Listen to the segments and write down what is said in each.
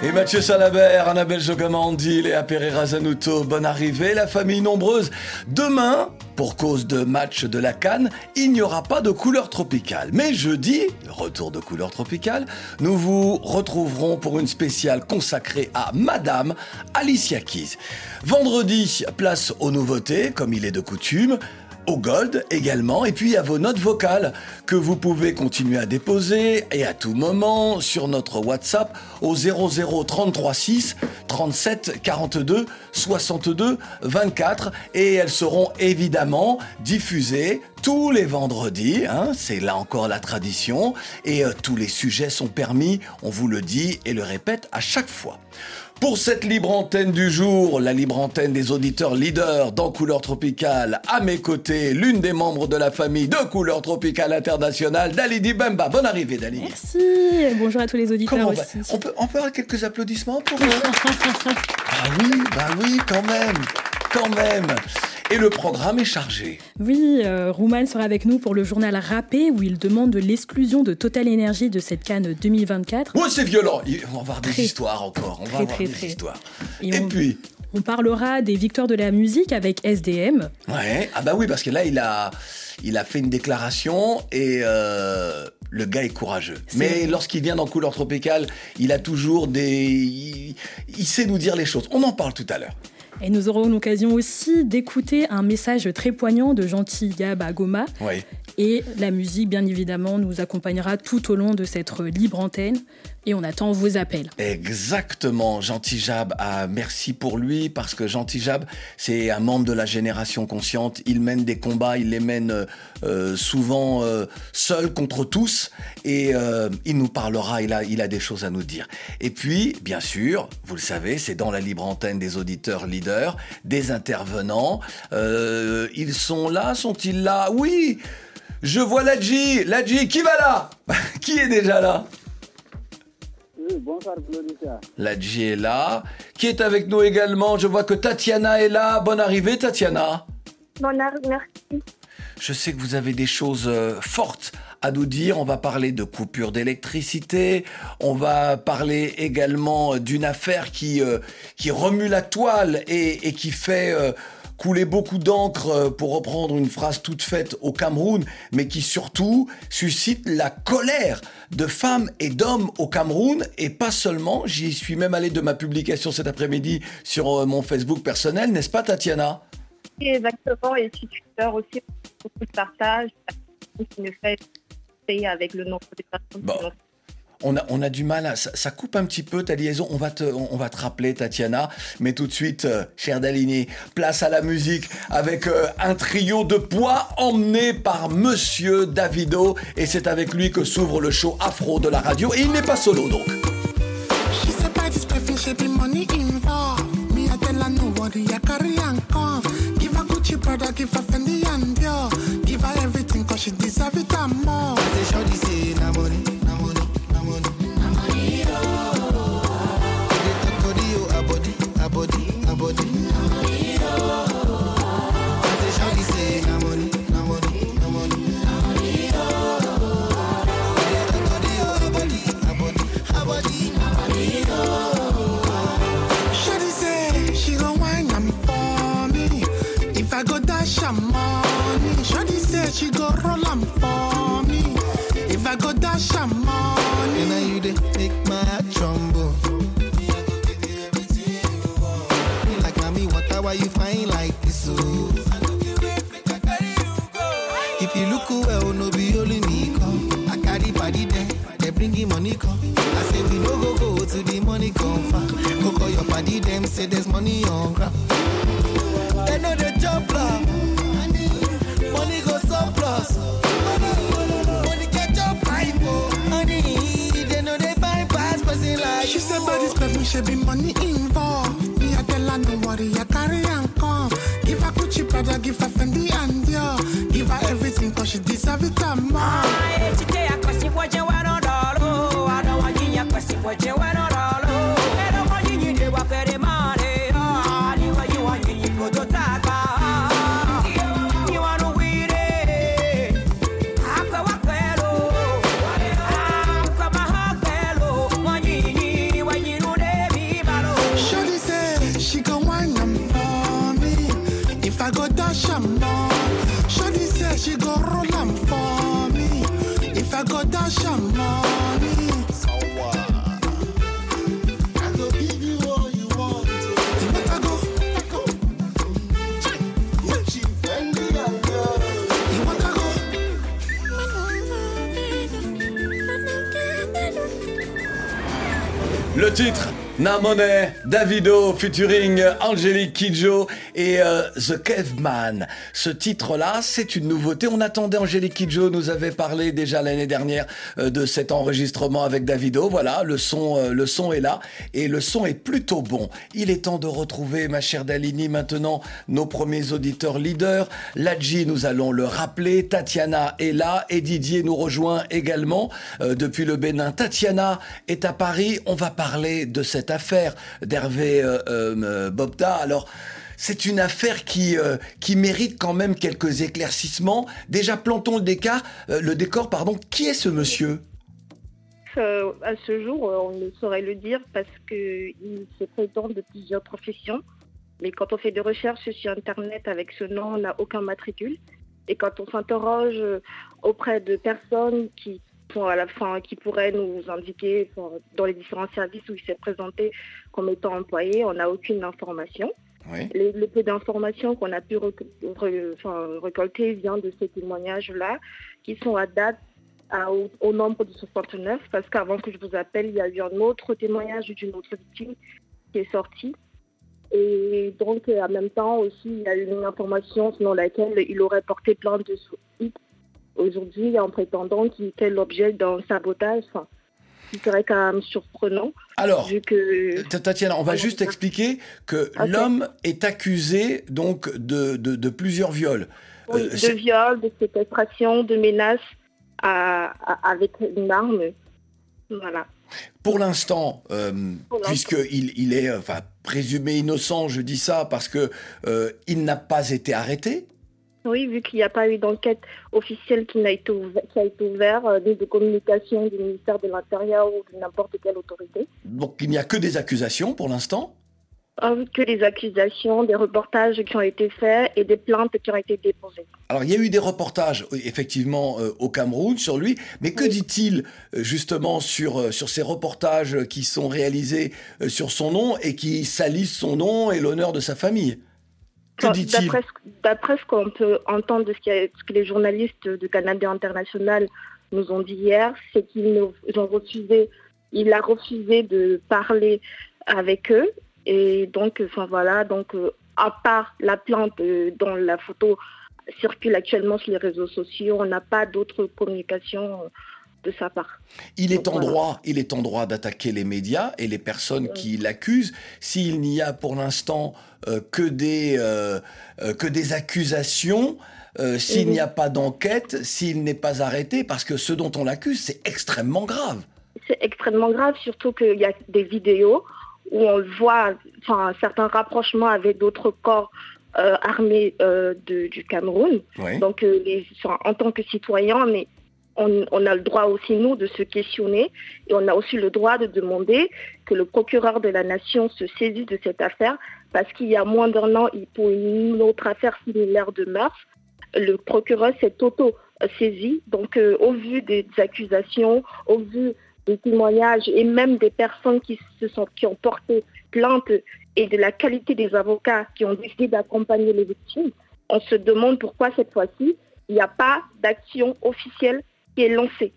Et Mathieu Salabert, Annabelle Jogamandi, Léa Pereira Zanuto, bonne arrivée, la famille nombreuse. Demain, pour cause de match de la Cannes, il n'y aura pas de couleur tropicale. Mais jeudi, retour de couleur tropicale, nous vous retrouverons pour une spéciale consacrée à Madame Alicia Keys. Vendredi, place aux nouveautés, comme il est de coutume au Gold également, et puis à vos notes vocales que vous pouvez continuer à déposer et à tout moment sur notre WhatsApp au 00 33 6 37 42 62 24 et elles seront évidemment diffusées tous les vendredis, hein, c'est là encore la tradition, et euh, tous les sujets sont permis, on vous le dit et le répète à chaque fois. Pour cette libre antenne du jour, la libre antenne des auditeurs leaders dans Couleur Tropicale, à mes côtés, l'une des membres de la famille de Couleur Tropicale Internationale, Dalidi Bemba. Bonne arrivée, Dali. Merci. Bonjour à tous les auditeurs Comment aussi. on, peut, on peut avoir quelques applaudissements pour eux Ah oui, bah oui, quand même, quand même. Et le programme est chargé. Oui, euh, Rouman sera avec nous pour le journal Rappé où il demande de l'exclusion de Total Energy de cette canne 2024. Oh, c'est violent. On va avoir des Très. histoires encore. On va avoir très, des histoires. Et Et on- puis, On parlera des victoires de la musique avec SDM. Ouais, ah bah oui, parce que là, il a, il a fait une déclaration et euh, le gars est courageux. Mais lorsqu'il vient dans Couleur Tropicale, il a toujours des. Il, il sait nous dire les choses. On en parle tout à l'heure. Et nous aurons l'occasion aussi d'écouter un message très poignant de Gentil Gab à Goma. Oui. Et la musique, bien évidemment, nous accompagnera tout au long de cette libre antenne. Et on attend vos appels. Exactement, Gentil Jab, ah, merci pour lui, parce que Gentil Jab, c'est un membre de la génération consciente. Il mène des combats, il les mène euh, souvent euh, seul contre tous, et euh, il nous parlera, il a, il a des choses à nous dire. Et puis, bien sûr, vous le savez, c'est dans la libre antenne des auditeurs leaders, des intervenants. Ils sont là, sont-ils là? Oui je vois Ladji, Ladji, qui va là? Qui est déjà là? Oui, bonsoir, Claudia. Ladji est là. Qui est avec nous également Je vois que Tatiana est là. Bonne arrivée, Tatiana. Bon, merci. Je sais que vous avez des choses euh, fortes à nous dire. On va parler de coupure d'électricité. On va parler également d'une affaire qui, euh, qui remue la toile et, et qui fait euh, couler beaucoup d'encre, euh, pour reprendre une phrase toute faite au Cameroun, mais qui surtout suscite la colère de femmes et d'hommes au Cameroun, et pas seulement. J'y suis même allé de ma publication cet après-midi sur euh, mon Facebook personnel, n'est-ce pas, Tatiana? Exactement. Et sur Twitter aussi, beaucoup de partage. qui fait avec le nombre de personnes. Bon. qui On a, on a du mal, à, ça, ça coupe un petit peu ta liaison. On va te, on, on va te rappeler, Tatiana. Mais tout de suite, euh, cher Dalini, place à la musique avec euh, un trio de poids emmené par Monsieur Davido. Et c'est avec lui que s'ouvre le show afro de la radio. Et il n'est pas solo donc. Give her everything cause she deserve it and more. Money, say she go roll am for me. If I go dash am money, now you dey make my heart tremble. Like mommy, water, why you fine like this? Oh. If you look well, no be only me come. I carry body there, they bring him money come. I say we no go go to the money come far. Go call your party them, say there's money on ground. They know the jump love. Money get your honey. They know they person like She said, but this person should be money involved. Me, I tell her, no worry, I carry and come. Give her Gucci, brother, give her Fendi and Dior. Give her everything, cause she deserve it and more. I don't want you, question what you want. Titre Na Money, Davido featuring Angelique Kidjo et euh, The Caveman. Ce titre-là, c'est une nouveauté. On attendait Angelique Kidjo, nous avait parlé déjà l'année dernière euh, de cet enregistrement avec Davido. Voilà, le son, euh, le son est là et le son est plutôt bon. Il est temps de retrouver, ma chère Dalini, maintenant nos premiers auditeurs leaders. Ladji, nous allons le rappeler. Tatiana est là et Didier nous rejoint également euh, depuis le Bénin. Tatiana est à Paris. On va parler de cette affaire d'Hervé euh, euh, Bobda. Alors, c'est une affaire qui, euh, qui mérite quand même quelques éclaircissements. Déjà, plantons le décor. euh, le décor, pardon. Qui est ce monsieur? Euh, à ce jour, on ne saurait le dire parce qu'il se présente de plusieurs professions. Mais quand on fait des recherches sur Internet avec ce nom, on n'a aucun matricule. Et quand on s'interroge auprès de personnes qui, sont à la fin, qui pourraient nous indiquer dans les différents services où il s'est présenté comme étant employé, on n'a aucune information. Le peu d'informations qu'on a pu récolter vient de ces témoignages-là, qui sont à date au, nombre de 69, parce qu'avant que je vous appelle, il y a eu un autre témoignage d'une autre victime qui est sorti. Et donc, euh, en même temps aussi, il y a eu une information selon laquelle il aurait porté plainte de X aujourd'hui en prétendant qu'il était l'objet d'un sabotage. Ce serait quand même surprenant, Alors, que... Tatiana, on va juste expliquer que l'homme est accusé donc de, de, de plusieurs viols. Oui, Euh, de c'est- viol, de séquestration, de menaces à- à- avec une arme. Voilà. Pour l'instant, euh, puisqu'il il est euh, enfin, présumé innocent, je dis ça parce que euh, il n'a pas été arrêté. Oui, vu qu'il n'y a pas eu d'enquête officielle qui, été a été ouverte, euh, ni de communication du ministère de l'Intérieur ou de n'importe quelle autorité. Donc il n'y a que des accusations pour l'instant? Euh, Que des accusations, des reportages qui ont été faits et des plaintes qui ont été déposées. Alors il y a eu des reportages effectivement euh, au Cameroun sur lui, mais que Oui. dit-il euh, justement sur, sur ces reportages qui sont réalisés sur son nom et qui salissent son nom et l'honneur de sa famille? Que Enfin, dit-il D'après ce- qu'on peut entendre de ce, qui a- ce que les journalistes de Canada International nous ont dit hier, c'est qu'ils ont refusé, il a refusé de parler avec eux. Et donc, enfin voilà, donc euh, à part la plainte euh, dont la photo circule actuellement sur les réseaux sociaux, on n'a pas d'autres communications euh, de sa part. Il est en Voilà. droit, il est en droit d'attaquer les médias et les personnes qui l'accusent. S'il n'y a pour l'instant euh, que des euh, euh, que des accusations, euh, s'il Mhm. n'y a pas d'enquête, s'il n'est pas arrêté, parce que ce dont on l'accuse, c'est extrêmement grave. C'est extrêmement grave, surtout qu'il y a des vidéos où on le voit, enfin, certains rapprochements avec d'autres corps euh, euh, de- du Cameroun. Oui. Donc, euh, les- en tant que citoyen, mais on, a le droit aussi, nous, de se questionner et on a aussi le droit de demander que le procureur de la nation se saisisse de cette affaire parce qu'il y a moins d'un an, pour une autre affaire similaire de mars, le procureur s'est auto-saisi. Donc, euh, au vu des accusations, au vu des témoignages et même des personnes qui, se sont, qui ont porté plainte et de la qualité des avocats qui ont décidé d'accompagner les victimes, on se demande pourquoi cette fois-ci, il n'y a pas d'action officielle qui est lancée.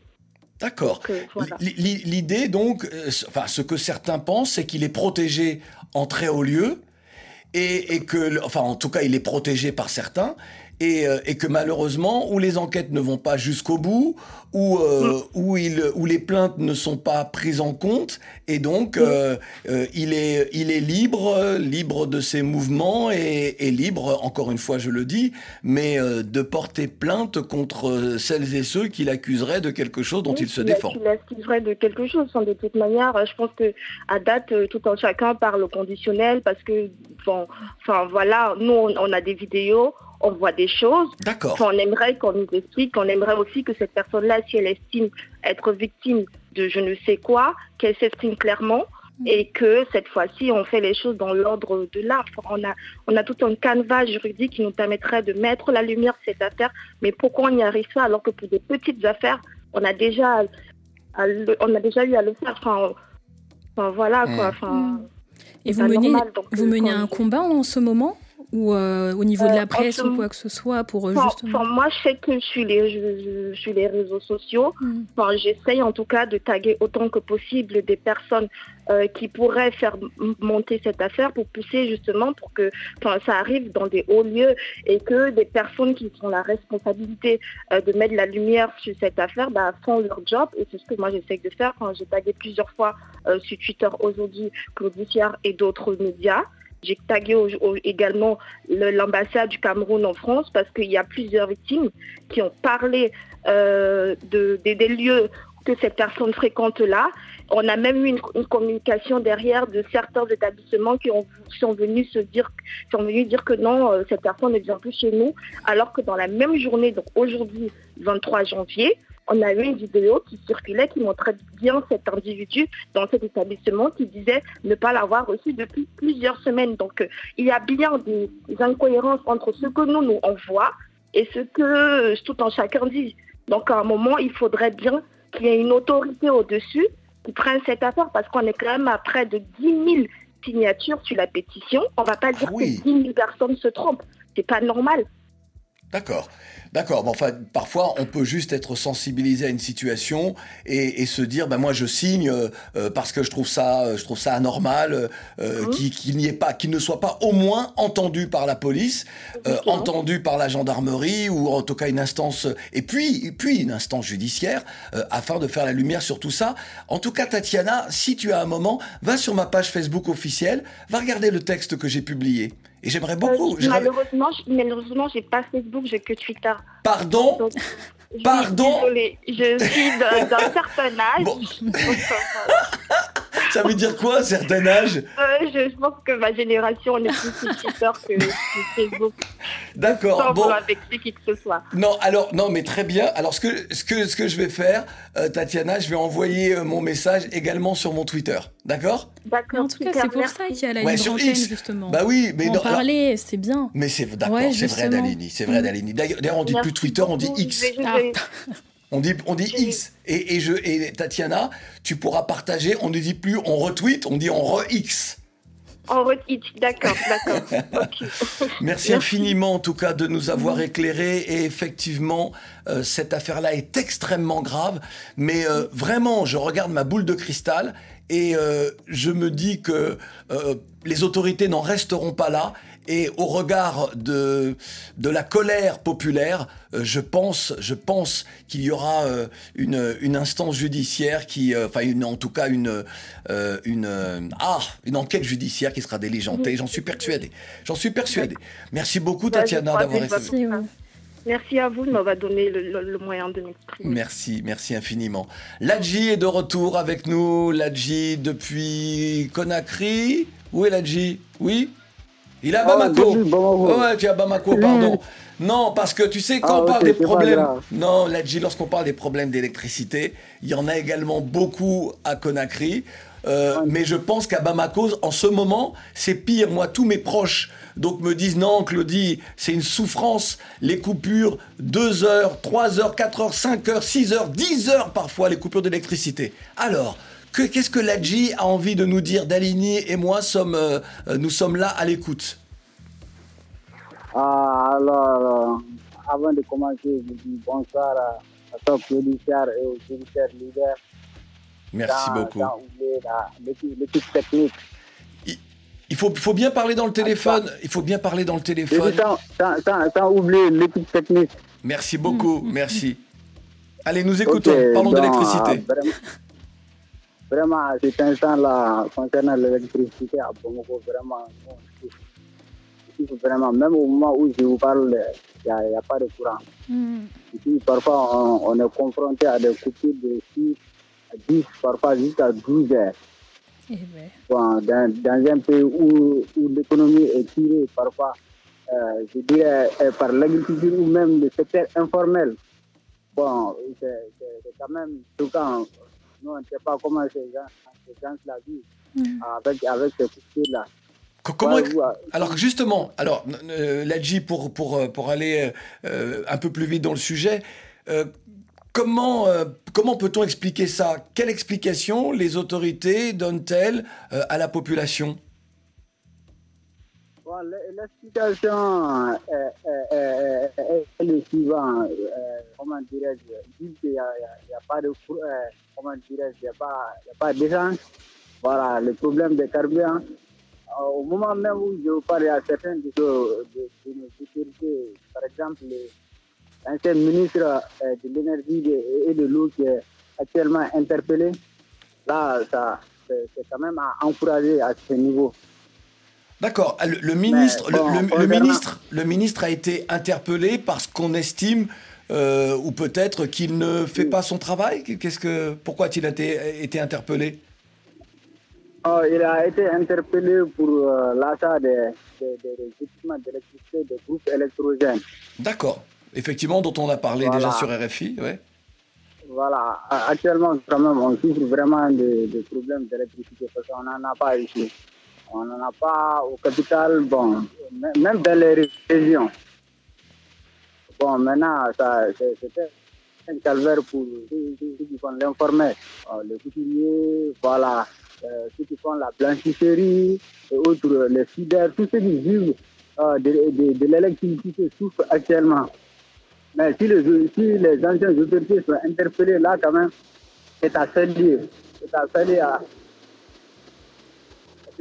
D'accord. Euh, voilà. L'idée, donc, euh, enfin, ce que certains pensent, c'est qu'il est protégé en très haut lieu, et, et que, enfin, en tout cas, il est protégé par certains, et, euh, et que malheureusement, où les enquêtes ne vont pas jusqu'au bout, où, euh, où, il, où les plaintes ne sont pas prises en compte, et donc, euh, euh, il, est, il est libre, libre de ses mouvements, et, et libre, encore une fois, je le dis, mais de porter plainte contre celles et ceux qui l'accuseraient de quelque chose dont Oui, il se défend. qu'il accuserait de quelque chose. De toute manière, je pense que à date, tout en chacun parle au conditionnel parce que, bon, enfin voilà, nous on, on a des vidéos, on voit des choses. D'accord. Enfin, on aimerait qu'on nous explique, on aimerait aussi que cette personne-là, si elle estime être victime de je ne sais quoi, qu'elle s'exprime clairement et que cette fois-ci, on fait les choses dans l'ordre de l'art. On a, on a tout un canevas juridique qui nous permettrait de mettre la lumière sur cette affaire, mais pourquoi on n'y arrive pas alors que pour des petites affaires, on a déjà, à le- on a déjà eu à le faire. Enfin, enfin, voilà quoi. Mm. Enfin, Et vous menez, normal, donc, vous menez un combat en ce moment? Ou euh, au niveau de Euh, la en presse ou quoi que ce soit pour euh, Enfin, justement. enfin, moi, je sais que je suis les, je, je suis les réseaux sociaux. Mm. Enfin, j'essaye en tout cas de taguer autant que possible des personnes euh, qui pourraient faire monter cette affaire pour pousser justement pour que enfin, ça arrive dans des hauts lieux et que des personnes qui ont la responsabilité euh, de mettre la lumière sur cette affaire bah, font leur job et c'est ce que moi j'essaye de faire. Enfin, J'ai tagué plusieurs fois euh, sur Twitter aujourd'hui Claudiciard et d'autres médias. J'ai tagué également le- l'ambassade du Cameroun en France parce qu'il y a plusieurs victimes qui ont parlé euh, de, des- lieux que cette personne fréquente là. On a même eu une, communication derrière de certains établissements qui ont, sont venus se dire, sont venus dire que non, euh, cette personne ne vient plus chez nous, alors que dans la même journée, donc aujourd'hui, 23 janvier, on a eu une vidéo qui circulait qui montrait bien cet individu dans cet établissement qui disait ne pas l'avoir reçu depuis plusieurs semaines. Donc euh, il y a bien des, incohérences entre ce que nous nous envoie et ce que euh, tout en chacun dit. Donc à un moment, il faudrait bien qu'il y ait une autorité au-dessus qui prenne cette affaire parce qu'on est quand même à près de 10 000 signatures sur la pétition. On va pas dire oui. que 10 000 personnes se trompent. C'est pas normal. D'accord, d'accord. Mais enfin, parfois, on peut juste être sensibilisé à une situation et, et se dire, ben moi, je signe euh, euh, parce que je trouve ça, euh, je trouve ça anormal, euh, Mhm. qu'il n'y ait pas, qu'il ne soit pas au moins entendu par la police, euh, entendu par la gendarmerie ou en tout cas une instance, et puis, et puis une instance judiciaire, euh, afin de faire la lumière sur tout ça. En tout cas, Tatiana, si tu as un moment, va sur ma page Facebook officielle, va regarder le texte que j'ai publié. Et j'aimerais beaucoup. Euh, malheureusement, je- malheureusement, j'ai pas Facebook, j'ai que Twitter. Pardon Donc, je- Pardon Désolée, je suis d'un d'un certain âge. Bon. Ça veut dire quoi, un certain âge? Euh, je, je pense que ma génération on est plus sur Twitter que sur Facebook. D'accord. Sans Bon, vouloir vexer qui que ce soit. non, alors non, mais très bien. Alors ce que ce que ce que je vais faire, euh, Tatiana, je vais envoyer euh, mon message également sur mon Twitter. D'accord? D'accord. en tout cas, c'est pour merci. ça qu'il y a la Ouais, libre sur antenne, X. justement. Bah oui, mais en non, alors- parler, c'est bien. mais c'est d'accord, Ouais, c'est vrai. Dalini, c'est vrai, Mm. Dalini. D'ailleurs, d'ailleurs, on dit plus Twitter, on dit. X. On dit on dit Oui. X. Et, et je et Tatiana, tu pourras partager. On ne dit plus on retweet, on dit on re X. En retweet, d'accord, d'accord. Merci, infiniment en tout cas de nous avoir éclairés et effectivement euh, cette affaire-là est extrêmement grave mais euh, vraiment je regarde ma boule de cristal et euh, je me dis que les autorités n'en resteront pas là et au regard de de la colère populaire euh, je pense je pense qu'il y aura euh, une une instance judiciaire qui euh, enfin une en tout cas une euh, une euh, ah une enquête judiciaire qui sera diligentée j'en suis persuadé j'en suis persuadé merci beaucoup Bah, Tatiana d'avoir été votre- Merci, à vous de m'avoir donné le, le- le moyen de m'exprimer. Merci, merci infiniment. Ladji est de retour avec nous. Ladji depuis Conakry. Où est Ladji? Oui? Il est à Bamako. Oh, ouais, tu es à Bamako, pardon. Non, parce que tu sais, quand Ah, on parle des problèmes. Non, Ladji, lorsqu'on parle des problèmes d'électricité, il y en a également beaucoup à Conakry. Euh, Ah. mais je pense qu'à Bamako, en ce moment, c'est pire. Moi, tous mes proches donc me disent non, Claudie, c'est une souffrance. Les coupures, 2 heures, 3 heures, 4 heures, 5 heures, 6 heures, 10 heures parfois, les coupures d'électricité. Alors, que- qu'est-ce que Ladji a envie de nous dire Dalini et moi sommes, euh, euh, nous sommes là à l'écoute? Ah, alors, euh, avant de commencer, je dis bonsoir à, à toi, producteur et aux auditeurs leaders. Merci beaucoup. l'équipe technique. Il faut, faut bien parler dans le téléphone. Il faut bien parler dans le téléphone. sans, sans, sans, sans oublier l'équipe technique. Merci beaucoup, merci. Allez, nous écoutons. Parlons d'électricité. Vraiment, vraiment, à cet instant-là, concernant l'électricité à Bamako, vraiment, vraiment, même au moment où je vous parle, il n'y a, pas de courant. Mm. Ici, parfois, on, on est confronté à des coupures de 6 à 10, parfois jusqu'à 12 heures. Eh ben, Bon, dans, dans un pays où, où l'économie est tirée, parfois, euh, je dirais, euh, par l'agriculture ou même le secteur informel. Bon, c'est quand même choquant. Nous, on ne sait pas comment ces gens, ces gens-là vivent Mm. avec, avec ces coupures-là. Co- Comment Ouais, ouais. Alors justement, alors euh, Ladji, pour pour euh, pour aller euh, un peu plus vite dans le sujet, euh, comment, euh, comment peut-on expliquer ça? Quelle explication les autorités donnent-elles euh, à la population? Bon, l- L'explication est, est- est- est- est le suivant. euh, comment dirais-je qu'il n'y a, il il pas de. euh, comment dirais-je Il n'y a pas, il pas d'essence. Voilà, le problème des carburants. Euh, au moment même où je parle, il a certains de, de, de, par exemple, le- l'ancien ministre euh, de l'énergie et de l'eau qui est actuellement interpellé. Là, ça, c'est quand même à encourager à ce niveau. D'accord. Le, le ministre, bon, le, le- le concernant- ministre, le ministre a été interpellé parce qu'on estime, euh, ou peut-être qu'il ne fait pas son travail. Qu'est-ce que, pourquoi a-t-il été, été interpellé? Oh, il a été interpellé pour euh, l'achat des, des, des- des équipements d'électricité des groupes électrogènes. D'accord. Effectivement, dont on a parlé Voilà. déjà sur RFI. Ouais. Voilà, actuellement, quand même, on souffre vraiment de, de problèmes d'électricité parce qu'on n'en a pas ici. On n'en a pas au capital, bon, même dans les ré- régions. Bon, maintenant, c'était un calvaire pour ceux qui font l'informel. Les couturiers, voilà, euh, ceux qui font la blanchisserie et autres, les fidèles, tous ceux qui vivent euh, de, de- l'électricité souffrent actuellement. Mais si les, si anciens autorités sont interpellés là, quand même, c'est à saluer. C'est à saluer à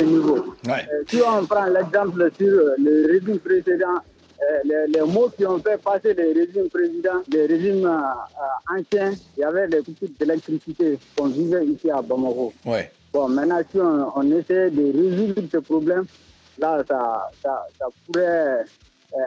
ce niveau. Ouais. Euh, si on prend l'exemple sur euh, le régime précédent, euh, les, les mots qui ont fait passer les régimes précédents, les régimes anciens, il y avait des coupures d'électricité qu'on vivait ici à Bamako. Ouais. Bon, maintenant, si on, on essaie de résoudre ce problème, là, ça, ça, ça pourrait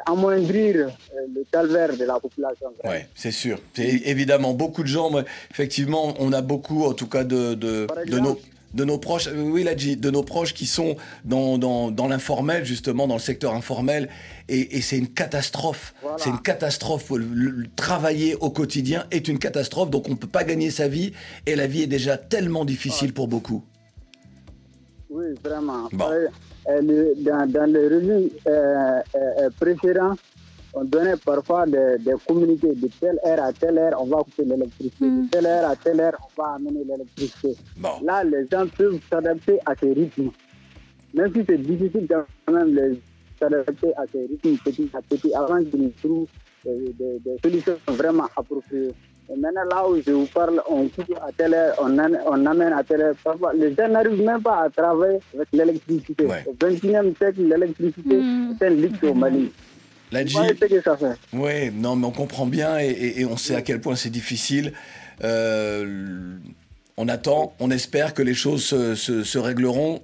amoindrir le calvaire de la population. Ouais, c'est sûr. C'est évidemment beaucoup de gens. moi, effectivement, on a beaucoup, en tout cas, de, de, de nos de nos proches, euh, oui, de nos proches qui sont dans, dans, dans l'informel, justement, dans le secteur informel, et, et c'est une catastrophe. Voilà. C'est une catastrophe. Le, le- travailler au quotidien est une catastrophe, donc on ne peut pas gagner sa vie, et la vie est déjà tellement difficile pour beaucoup. Oui, vraiment. Bon. Euh, le- dans, dans le régime euh, euh, euh, on donnait parfois des, des communiqués de telle heure à telle heure, on va couper l'électricité. De telle heure à telle heure, on va amener l'électricité. Bon. Là, les gens peuvent s'adapter à ces rythmes. Même si c'est difficile quand même de s'adapter à ces rythmes petit à petit avant qu'ils trouvent des, des- des solutions vraiment appropriées. Et maintenant, là où je vous parle, on coupe à telle heure, on, am- on amène à telle heure. Parfois, les gens n'arrivent même pas à travailler avec l'électricité. Ouais. Au 21e siècle, l'électricité, c'est un luxe au Mali. La Oui, non, mais on comprend bien et, et- et on sait à quel point c'est difficile. Euh, on attend, on espère que les choses se, se- se régleront.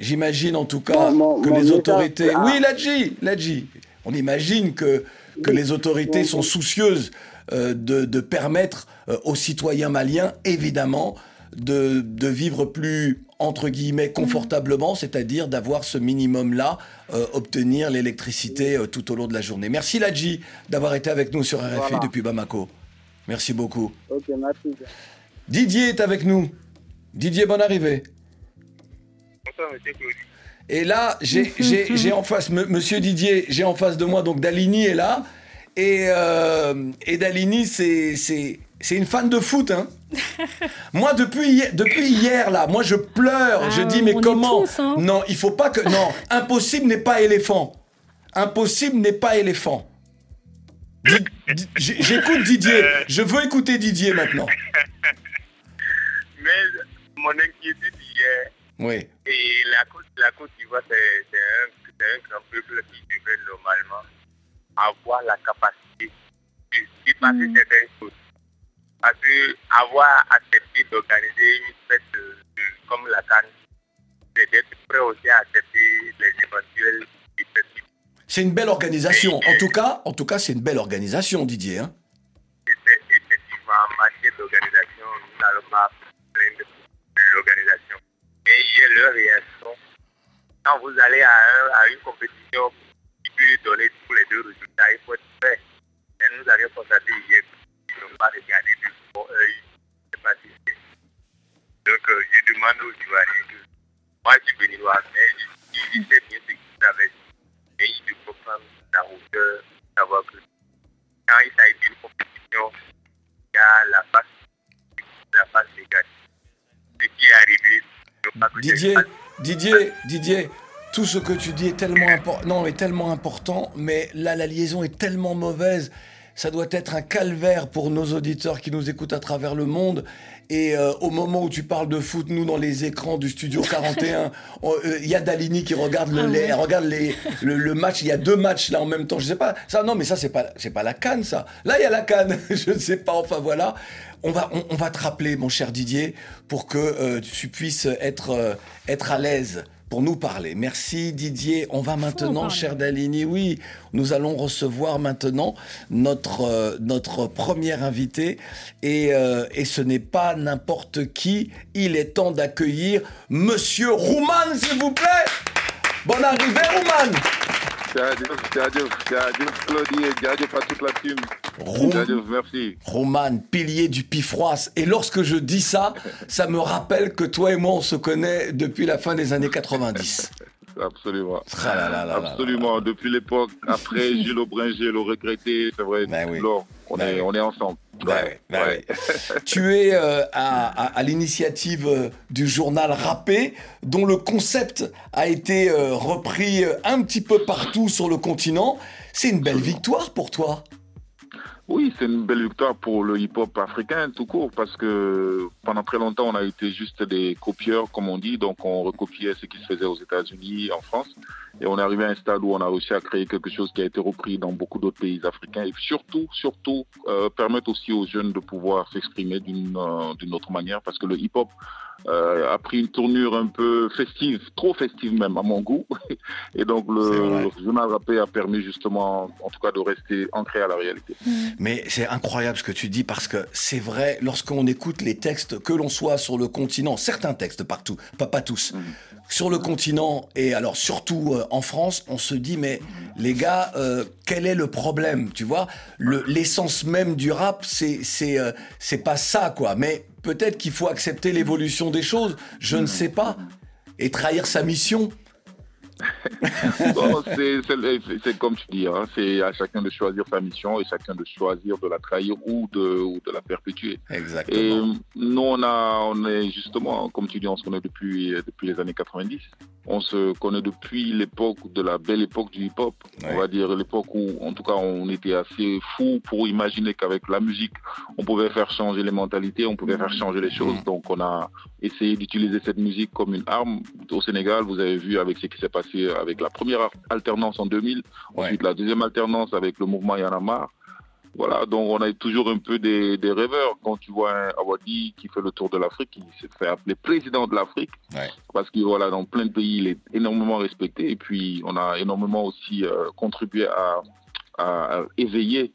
J'imagine en tout cas Mon- mon- que mon les autorités. ah. Oui, Ladji, Ladji. On imagine que, que les autorités sont soucieuses euh, de, de permettre euh, aux citoyens maliens, évidemment, de, de vivre plus, entre guillemets, confortablement, c'est-à-dire d'avoir ce minimum-là, euh, obtenir l'électricité euh, tout au long de la journée. Merci, Ladji, d'avoir été avec nous sur RFI Voilà. depuis Bamako. Merci beaucoup. ok, merci. Didier est avec nous. Didier, bonne arrivée. Bonsoir, monsieur. Et là, j'ai en face, monsieur Didier, j'ai en face de moi, donc Dalini est là. Et, euh, et Dalini, c'est une fan de foot. Hein. Moi, depuis hier, depuis hier, là, moi, je pleure. Ah, je dis, mais comment tous, hein. Non, il faut pas que. Non, impossible n'est pas éléphant. Impossible n'est pas éléphant. J'écoute Didier. Je veux écouter Didier maintenant. Mais mon inquiétude hier, Oui. et la Côte, la Côte d'Ivoire, c'est c'est un, c'est un grand peuple qui devrait normalement avoir la capacité de dépasser certaines choses. Parce que avoir accepté d'organiser une fête de- de- comme la Cannes, c'est d'être prêt aussi à accepter les défaites. C'est une belle organisation. En tout cas, en tout cas, c'est une belle organisation, Didier. Hein. Effect- Effectivement, en matière d'organisation, nous n'allons pas de l'organisation. Mais hier, leur réaction, quand vous allez à, un- à une compétition qui peut donner tous les deux résultats, il faut être prêt. Et nous avions constaté hier qu'ils n'ont pas regardé de bon œil ce match. Donc, euh, je demande aux Ivoiriens que moi, je suis béninois, mais je, sais bien ce qu'ils savaient. Mais il faut prendre la hauteur, savoir que quand il s'agit d'une compétition il y a la face, la face négative. Ce qui est arrivé, c'est Didier, Didier, Didier, tout ce que tu dis est tellement important. Non, est tellement important, mais là, la liaison est tellement mauvaise. Ça doit être un calvaire pour nos auditeurs qui nous écoutent à travers le monde. Et euh, au moment où tu parles de foot, nous, dans les écrans du studio 41, on- euh, il y a Dalini qui regarde, le, Ah les- regarde les, le, le match. Il y a deux matchs là en même temps. Je sais pas. Ça, non, mais ça, c'est pas, c'est pas la canne, ça. Là, il y a la canne. Je ne sais pas. Enfin, voilà. On va, on, on va te rappeler, mon cher Didier, pour que euh, tu puisses être, euh, être à l'aise pour nous parler. Merci Didier. On va maintenant, cher Dalini, oui, nous allons recevoir maintenant notre, euh, notre premier invité. Et, euh, et ce n'est pas n'importe qui. Il est temps d'accueillir Monsieur Rouman, s'il vous plaît. Bonne arrivée, Rouman. Jaajëf, jaajëf, jaajëf Claudie jaajëf à toute la team. Roum- Jaajëf, merci. Roman, pilier du Pifroisse. Et lorsque je dis ça, ça me rappelle que toi et moi, on se connaît depuis la fin des années 90. Absolument. Ah là là là là. Absolument. Depuis l'époque, après Gilles Aubringer, le regretté, c'est vrai. Ben oui. On, Ben est, oui. on est ensemble. Oui, ben oui. tu es euh, à, à- à l'initiative euh, du journal Rappé, dont le concept a été euh, repris un petit peu partout sur le continent. C'est une belle victoire pour toi. Oui, c'est une belle victoire pour le hip-hop africain tout court parce que pendant très longtemps, on a été juste des copieurs, comme on dit. Donc, on recopiait ce qui se faisait aux États-Unis, en France. Et on est arrivé à un stade où on a réussi à créer quelque chose qui a été repris dans beaucoup d'autres pays africains. Et surtout, surtout, euh, permettre aussi aux jeunes de pouvoir s'exprimer d'une euh, d'une autre manière parce que le hip-hop euh, a pris une tournure un peu festive, trop festive même à mon goût. Et donc, le, le journal rappé a permis justement, en tout cas, de rester ancré à la réalité. Mais c'est incroyable ce que tu dis parce que c'est vrai, lorsqu'on écoute les textes, que l'on soit sur le continent, certains textes partout, pas, pas tous, sur le continent et alors surtout euh, en France, on se dit mais les gars, euh, quel est le problème Tu vois, Le- l'essence même du rap, c'est c'est euh, c'est pas ça quoi. Mais peut-être qu'il faut accepter l'évolution des choses. Je ne sais pas et trahir sa mission. Bon, c'est- comme tu dis, hein, c'est à chacun de choisir sa mission et chacun de choisir de la trahir ou de, ou de la perpétuer. Et Exactement. nous, on, a, on est justement, comme tu dis, on se connaît depuis, depuis les années 90. On se connaît depuis l'époque de la belle époque du hip-hop. Ouais. On va dire l'époque où, en tout cas, on était assez fou pour imaginer qu'avec la musique, on pouvait faire changer les mentalités, on pouvait faire changer les choses. Mhm. Donc, on a essayé d'utiliser cette musique comme une arme. Au Sénégal, vous avez vu avec ce qui s'est passé avec la première alternance en 2000, Ouais. ensuite la deuxième alternance avec le mouvement Yanamar. Voilà, donc on a toujours un peu des, des rêveurs quand tu vois un Awadi qui fait le tour de l'Afrique, qui se fait appeler président de l'Afrique, Ouais. parce que voilà, dans plein de pays, il est énormément respecté, et puis on a énormément aussi euh, contribué à, à- à éveiller,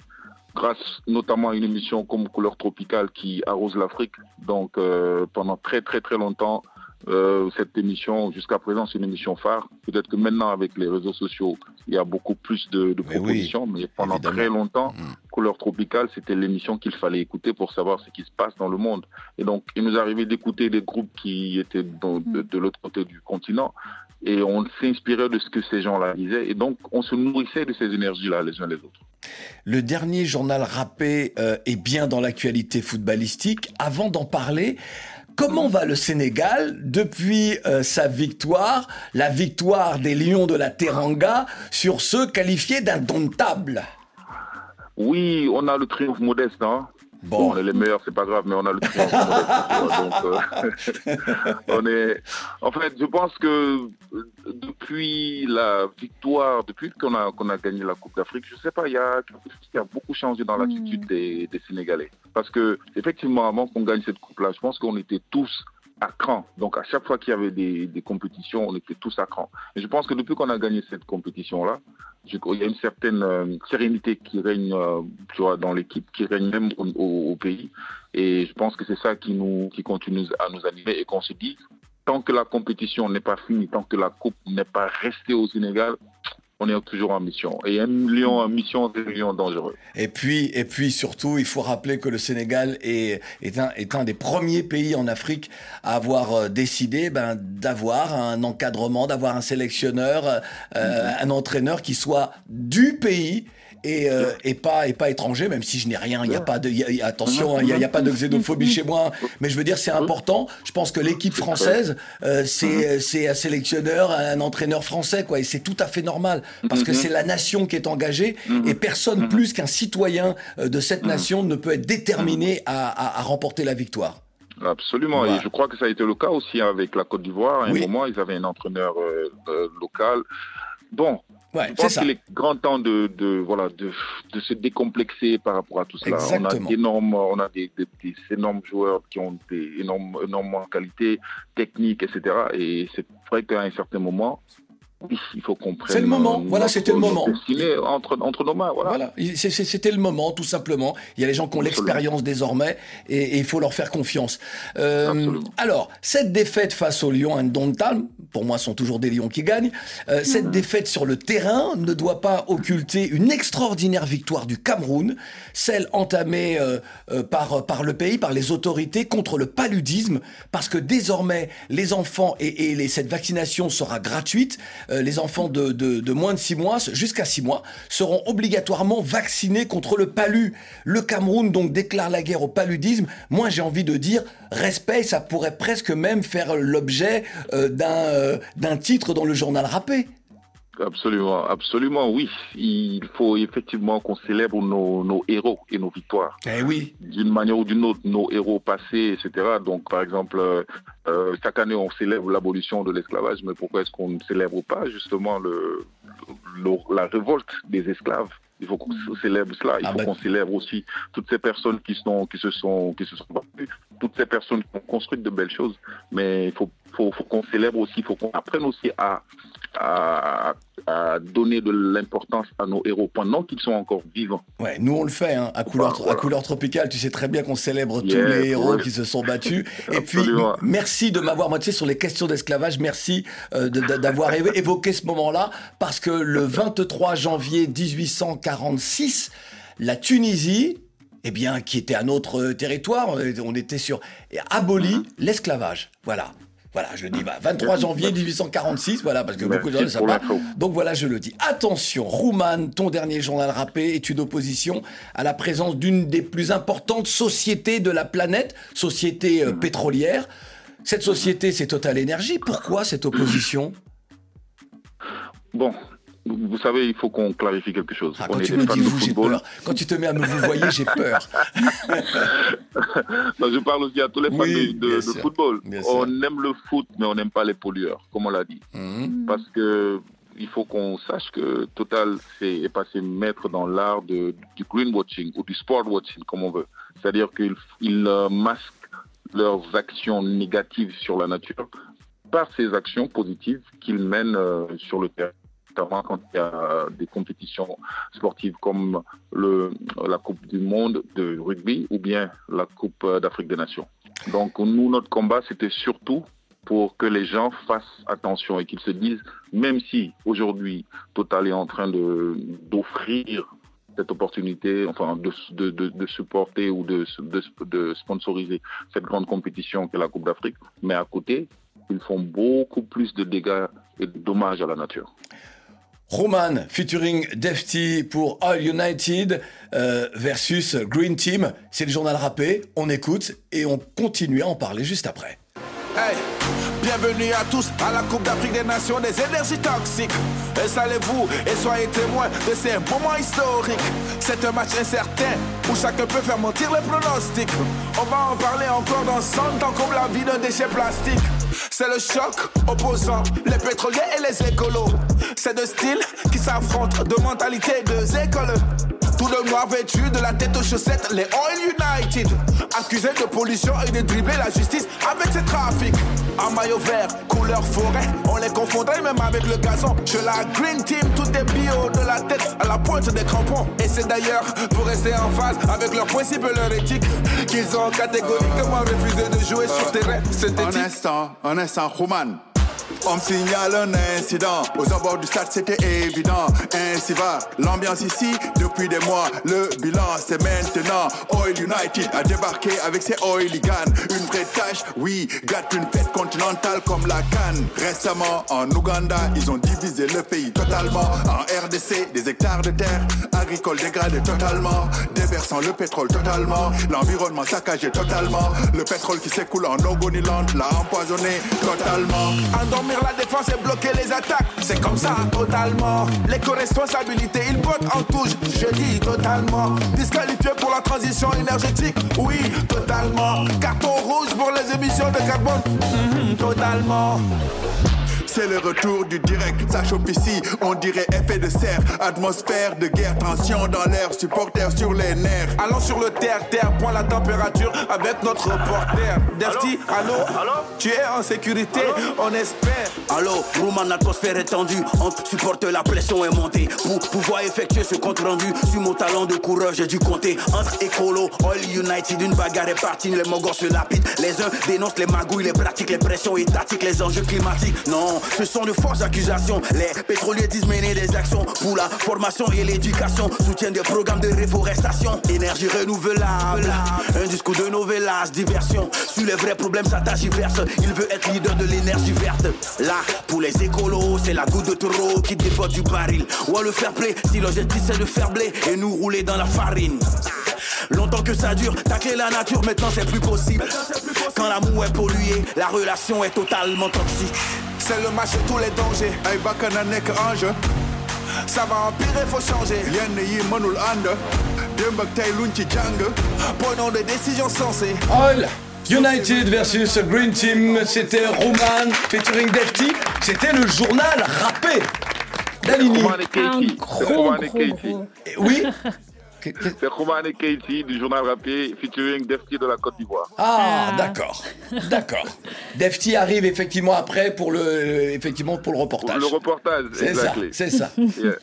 grâce notamment à une émission comme Couleur Tropicale qui arrose l'Afrique. Donc euh, pendant très très très longtemps, euh, cette émission, jusqu'à présent, c'est une émission phare. Peut-être que maintenant, avec les réseaux sociaux, il y a beaucoup plus de, de Mais oui, propositions, mais pendant évidemment. très longtemps, Mm. Couleur Tropicale, c'était l'émission qu'il fallait écouter pour savoir ce qui se passe dans le monde. Et donc, il nous arrivait d'écouter des groupes qui étaient dans- de, de l'autre côté du continent, et on s'inspirait de ce que ces gens-là disaient, et donc on se nourrissait de ces énergies-là les uns les autres. Le dernier journal rappé euh, est bien dans l'actualité footballistique. Avant d'en parler, comment va le Sénégal depuis euh, sa victoire, la victoire des Lions de la Teranga sur ceux qualifiés d'indomptables Oui, on a le triomphe modeste, hein. Bon, on est les meilleurs, c'est pas grave, mais on a le triomphe euh, on est. En fait, je pense que depuis la victoire, depuis qu'on a qu'on a gagné la Coupe d'Afrique, je sais pas, il y a quelque chose qui a beaucoup changé dans l'attitude des, des Sénégalais. Parce que effectivement, avant qu'on gagne cette coupe-là, je pense qu'on était tous à cran. Donc à chaque fois qu'il y avait des, compétitions, on était tous à cran. Et je pense que depuis qu'on a gagné cette compétition-là, il y a une certaine euh, sérénité qui règne euh, tu vois, dans l'équipe, qui règne même au, au- au pays. Et je pense que c'est ça qui nous qui continue à nous animer et qu'on se dit, tant que la compétition n'est pas finie, tant que la coupe n'est pas restée au Sénégal, on est toujours en mission. Et un lion en mission, un lion dangereux. Et puis, et puis surtout, il faut rappeler que le Sénégal est, est, un, est un des premiers pays en Afrique à avoir euh, décidé ben, d'avoir un encadrement, d'avoir un sélectionneur, euh, un entraîneur qui soit du pays et, euh, et pas et pas étranger, même si je n'ai rien. Il n'y a pas de il y a- attention, hein, il n'y a, pas de xénophobie chez moi. Mais je veux dire, c'est important. Je pense que l'équipe française, euh, c'est c'est un sélectionneur, un entraîneur français, quoi. Et c'est tout à fait normal parce que Mhm. c'est la nation qui est engagée et personne plus qu'un citoyen euh, de cette nation ne peut être déterminé à, à- à remporter la victoire. Absolument. Voilà. Et je crois que ça a été le cas aussi avec la Côte d'Ivoire. À un Oui. moment, ils avaient un entraîneur euh, euh, local. Bon, Ouais, je pense qu'il est grand temps de, de, voilà, de, de se décomplexer par rapport à tout cela. Exactement. On a d'énormes, on a des, des- des énormes joueurs qui ont des énormes, énormément de qualité technique, etc. Et c'est vrai qu'à un certain moment, oui, il faut qu'on prenne. C'est le moment. Voilà, c'était le moment. entre, entre nos mains. Voilà. C'était le moment, tout simplement. Il y a les gens qui ont l'expérience désormais et, il faut leur faire confiance. Euh, alors, cette défaite face aux Lions Indomptables, pour moi, sont toujours des Lions qui gagnent. euh, cette défaite sur le terrain ne doit pas occulter une extraordinaire victoire du Cameroun, celle entamée euh, euh, par, par le pays, par les autorités contre le paludisme, parce que désormais, les enfants et, et les- cette vaccination sera gratuite. Euh, les enfants de, moins de 6 mois, jusqu'à 6 mois, seront obligatoirement vaccinés contre le palu. Le Cameroun donc déclare la guerre au paludisme. Moi, j'ai envie de dire respect, ça pourrait presque même faire l'objet euh, d'un euh, d'un titre dans le journal râpé. Absolument, absolument, oui. Il faut effectivement qu'on célèbre nos, nos héros et nos victoires. Eh oui. D'une manière ou d'une autre, nos héros passés, etc. Donc, par exemple, euh, euh, chaque année, on célèbre l'abolition de l'esclavage, mais pourquoi est-ce qu'on ne célèbre pas justement le, le- la révolte des esclaves? Il faut qu'on célèbre cela. Il Ah faut bah- qu'on célèbre aussi toutes ces personnes qui, sont, qui, se sont, qui se sont battues, toutes ces personnes qui ont construit de belles choses. Mais il faut, faut, faut qu'on célèbre aussi, il faut qu'on apprenne aussi à, à, à donner de l'importance à nos héros pendant qu'ils sont encore vivants. Ouais, nous on le fait hein, à, couleur, à couleur tropicale. Tu sais très bien qu'on célèbre tous les héros ouais. qui se sont battus. Et puis merci de m'avoir, moi tu sais, sur les questions d'esclavage, merci euh, d'avoir évo- évoqué ce moment-là parce que le 23 janvier 1846, la Tunisie, eh bien, qui était un autre euh, territoire, était- on était sur abolit l'esclavage. Voilà. Voilà, je le dis, bah, 23 janvier 1846, voilà, parce que Merci beaucoup de gens ne savent pas. Donc voilà, je le dis. Attention, Rouman, ton dernier journal râpé est une opposition à la présence d'une des plus importantes sociétés de la planète, société euh, pétrolière. Cette société, c'est Total Energy. Pourquoi cette opposition? Bon, vous savez, il faut qu'on clarifie quelque chose. Ah, on Quand est tu des me dis vous, j'ai peur. Quand tu te mets à me vous voyez, j'ai peur. Non, je parle aussi à tous les fans Oui, de, football. bien sûr. On aime le foot, mais on n'aime pas les pollueurs, comme on l'a dit. Mhm. Parce que il faut qu'on sache que Total est passé maître dans l'art du greenwashing ou du sport watching, comme on veut. C'est-à-dire qu'ils ils, masquent leurs actions négatives sur la nature par ces actions positives qu'ils mènent euh, sur le terrain notamment quand il y a des compétitions sportives comme le, la Coupe du Monde de rugby ou bien la Coupe euh, d'Afrique des Nations. Donc nous, notre combat, c'était surtout pour que les gens fassent attention et qu'ils se disent, même si aujourd'hui Total est en train d'offrir cette opportunité, enfin de, de, de, supporter ou de, de, de sponsoriser cette grande compétition qu'est la Coupe d'Afrique, mais à côté, ils font beaucoup plus de dégâts et de dommages à la nature. Roman featuring Defty pour All United euh, versus Green Team. C'est le journal râpé. On écoute et on continue à en parler juste après. Hey, bienvenue à tous à la Coupe d'Afrique des Nations des énergies toxiques. Installez-vous et soyez témoins de ces moments historiques. C'est un match incertain où chacun peut faire mentir les pronostics. On va en parler encore dans 100 ans comme la vie d'un déchet plastique. C'est le choc opposant les pétroliers et les écolos. C'est deux styles qui s'affrontent, de mentalité, deux écoles. Tout de noir vêtu de la tête aux chaussettes, les Oil United. Accusés de pollution et de dribbler la justice avec ses trafics. En maillot vert, couleur forêt, on les confondrait même avec le gazon. Je la Green Team, tout est bio de la tête à la pointe des crampons. Et c'est d'ailleurs pour rester en phase avec leurs principes et leur éthique qu'ils ont catégoriquement refusé de jouer sur terrain Un synthétique. instant, un instant, Roman. On me signale un incident. Aux abords du stade, c'était évident. Ainsi va l'ambiance ici depuis des mois. Le bilan, c'est maintenant. Oil United a débarqué avec ses hooligans. Une vraie tâche, oui, gâte une fête continentale comme la Cannes. Récemment, en Ouganda, ils ont divisé le pays totalement. En RDC, des hectares de terre agricoles dégradés totalement. Déversant le pétrole totalement. L'environnement saccagé totalement. Le pétrole qui s'écoule en Ogoniland l'a empoisonné totalement. Endormir la défense et bloquer les attaques, c'est comme ça, totalement. L'éco-responsabilité, ils votent en touche, je dis totalement. Disqualifié pour la transition énergétique, oui, totalement. Carton rouge pour les émissions de carbone, mhm, totalement. C'est le retour du direct, ça chope ici, on dirait effet de serre. Atmosphère de guerre, tension dans l'air, supporters sur les nerfs. Allons sur le terre, terre, point la température avec notre reporter. Defty, allô, Tu es en sécurité, on espère. Allô, Roman, atmosphère est tendue, on supporte la pression est montée. Pour pouvoir effectuer ce compte rendu, sur mon talent de coureur, j'ai dû compter. Entre écolo, All United, une bagarre est partie, les mogos se lapident. Les uns dénoncent les magouilles, les pratiques, les pressions étatiques, les enjeux climatiques. Non, ce sont de fausses accusations. Les pétroliers disent mener des actions pour la formation et l'éducation. Soutiennent des programmes de réforestation. Énergie renouvelable. Un discours de novelas, diversion. Sur les vrais problèmes, tâche diverse. Il veut être leader de l'énergie verte. Là, pour les écolos, c'est la goutte de taureau qui dépote du baril. Ou à le faire play, si l'objectif c'est de faire blé et nous rouler dans la farine. Longtemps que ça dure, tacler la nature, maintenant c'est plus possible. Quand l'amour est pollué, la relation est totalement toxique. C'est le match de tous les dangers. Ay bakana nek ange. Ça va empirer, faut changer. Yenn yi mënul ànd. Démb ak tey luñ ci jàng. Prenons des décisions sensées. All United versus Green Team, c'était Roman featuring Defty. C'était le journal rappé. Dalini. Roman et Katie. gros, gros, Katie. gros. Oui C'est Roman et Katie du journal rappé featuring Defty de la Côte d'Ivoire. Ah, d'accord. D'accord. Defty arrive effectivement après pour le, effectivement pour le reportage. Le reportage, C'est ça, exactly. c'est ça. Yeah.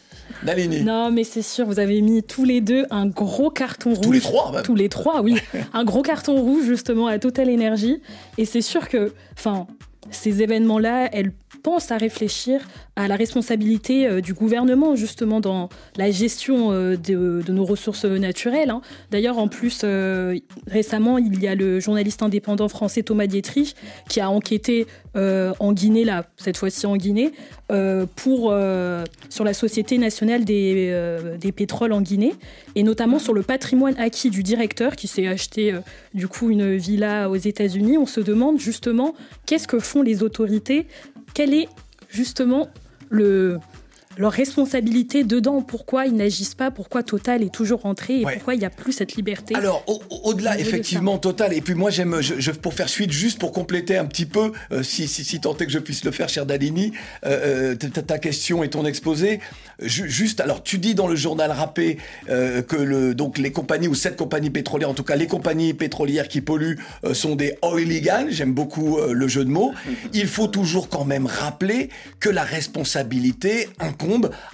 Dalini. Non, mais c'est sûr, vous avez mis tous les deux un gros carton rouge. Tous les trois, même. Tous les trois, oui. un gros carton rouge, justement, à Total Energy. Et c'est sûr que, enfin, ces événements-là, elles pensent à réfléchir à la responsabilité euh, du gouvernement, justement, dans la gestion euh, de, nos ressources naturelles. hein. D'ailleurs, en plus, euh, récemment, il y a le journaliste indépendant français Thomas Dietrich qui a enquêté en Guinée, là, cette fois-ci en Guinée, pour, sur la Société nationale des, des pétroles en Guinée, et notamment sur le patrimoine acquis du directeur qui s'est acheté du coup une villa aux États-Unis. On se demande justement qu'est-ce que font les autorités, quel est justement le, leur responsabilité dedans, pourquoi ils n'agissent pas, pourquoi Total est toujours rentré? Et Ouais. pourquoi il n'y a plus cette liberté. Alors, au- au- au-delà, Au niveau de effectivement, total. Et puis moi, j'aime, je, je- pour faire suite, juste pour compléter un petit peu, euh, si, si, si tant est que je puisse le faire, cher Dalini, euh, euh, ta, ta question et ton exposé. Ju- juste, alors, tu dis dans le journal rappé euh, que le, donc les compagnies ou cette compagnie pétrolière, en tout cas les compagnies pétrolières qui polluent, euh, sont des oiligans. J'aime beaucoup euh, le jeu de mots. Il faut toujours quand même rappeler que la responsabilité incombe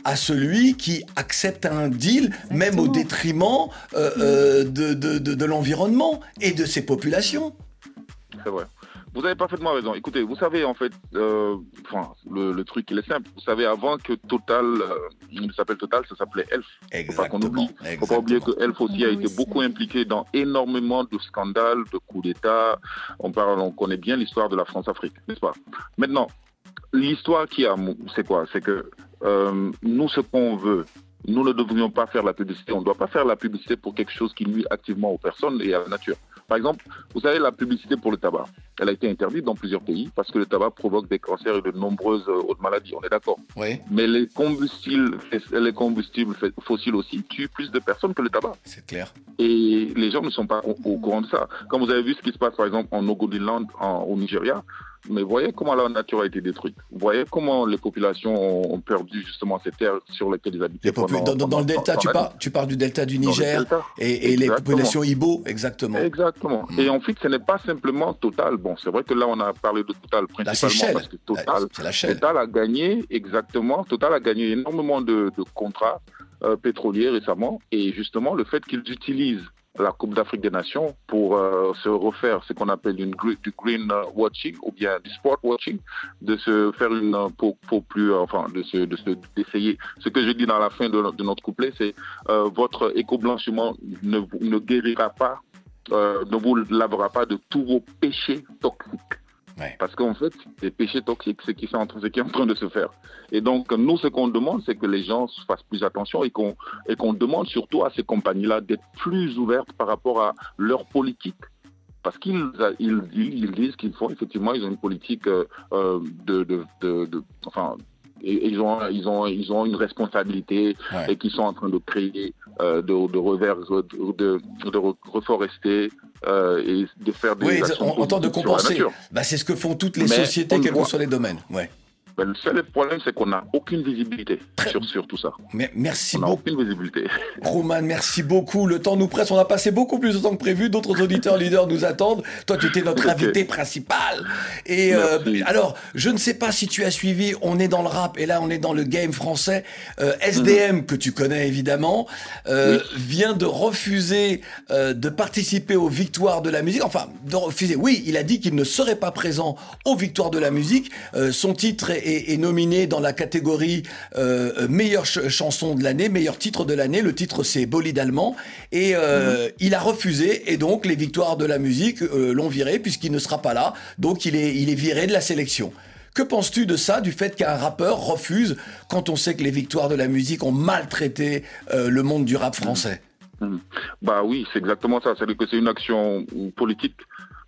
à celui qui accepte un deal, même au Exactement. détriment euh, euh, de, de, de, de l'environnement et de ses populations. C'est vrai. Vous avez parfaitement raison. Écoutez, vous savez, en fait, euh, enfin, le, le truc, il est simple. Vous savez, avant que Total, euh, il s'appelle Total, ça s'appelait Elf. Faut pas qu'on oublie. Faut pas oublier que Elf aussi a Oui, été beaucoup impliqué dans énormément de scandales, de coups d'État. On parle, on connaît bien l'histoire de la France-Afrique, n'est-ce pas? Maintenant, l'histoire qui a, c'est quoi? C'est que euh, nous, ce qu'on veut, nous ne devrions pas faire la publicité. On ne doit pas faire la publicité pour quelque chose qui nuit activement aux personnes et à la nature. Par exemple, vous savez, la publicité pour le tabac, elle a été interdite dans plusieurs pays parce que le tabac provoque des cancers et de nombreuses euh, autres maladies. On est d'accord. Oui, Mais les combustibles, les combustibles fossiles aussi tuent plus de personnes que le tabac. c'est clair. Et les gens ne sont pas au, au courant de ça. Comme vous avez vu ce qui se passe, par exemple, en Ogoniland, au Nigeria, mais voyez comment la nature a été détruite. Voyez comment les populations ont, perdu justement ces terres sur lesquelles ils habitaient. Les pendant- dans, le delta, tu, pendant- par- tu parles du delta du le Niger delta. et, et les populations Ibo, exactement. Exactement. Mm. Et ensuite, ce n'est pas simplement Total. Bon, c'est vrai que là, on a parlé de Total principalement parce que Total, la. Total a gagné, exactement, Total a gagné énormément de, de contrats euh, pétroliers récemment. Et justement, le fait qu'ils utilisent la Coupe d'Afrique des Nations pour euh, se refaire ce qu'on appelle une, du green watching ou bien du sport watching, de se faire une pour, plus euh, enfin de se de se d'essayer. Ce que je dis dans la fin de, notre couplet, c'est euh, votre éco-blanchiment ne, ne guérira pas, ne vous lavera pas de tous vos péchés toxiques. Parce qu'en fait, les péchés toxiques, c'est qui ce qui est en train de se faire. Et donc, nous, ce qu'on demande, c'est que les gens fassent plus attention et qu'on demande surtout à ces compagnies-là d'être plus ouvertes par rapport à leur politique. Parce qu'ils ils, ils- ils disent qu'ils font effectivement, ils ont une politique euh, euh, de, de, de- de- enfin, et- ils ont ils ont ils ont une responsabilité et qu'ils sont en train de créer euh, de, de revers de, de, de re- reforester euh, et de faire des Oui, actions on, tente de compenser. Bah, c'est ce que font toutes les Mais sociétés, quels que soient les domaines. Ouais. Ben, le seul problème, c'est qu'on n'a aucune visibilité sur, sur tout ça. Mais merci on beaucoup. aucune visibilité. Roman, merci beaucoup. Le temps nous presse. On a passé beaucoup plus de temps que prévu. D'autres auditeurs leaders nous attendent. Toi, tu étais notre invité principal. Et euh, alors, je ne sais pas si tu as suivi. On est dans le rap et là, on est dans le game français. Euh, SDM, que tu connais évidemment, euh, vient de refuser de participer aux victoires de la musique. Enfin, de refuser. Oui, il a dit qu'il ne serait pas présent aux victoires de la musique. Son titre est, est- est nominé dans la catégorie euh, euh, meilleure ch- chanson de l'année, meilleur titre de l'année. Le titre c'est Bolide allemand et euh, il a refusé et donc les victoires de la musique euh, l'ont viré puisqu'il ne sera pas là. Donc il est il est viré de la sélection. Que penses-tu de ça, du fait qu'un rappeur refuse quand on sait que les victoires de la musique ont maltraité le monde du rap français? Mhm. Bah oui, c'est exactement ça. C'est-à-dire que c'est une action politique.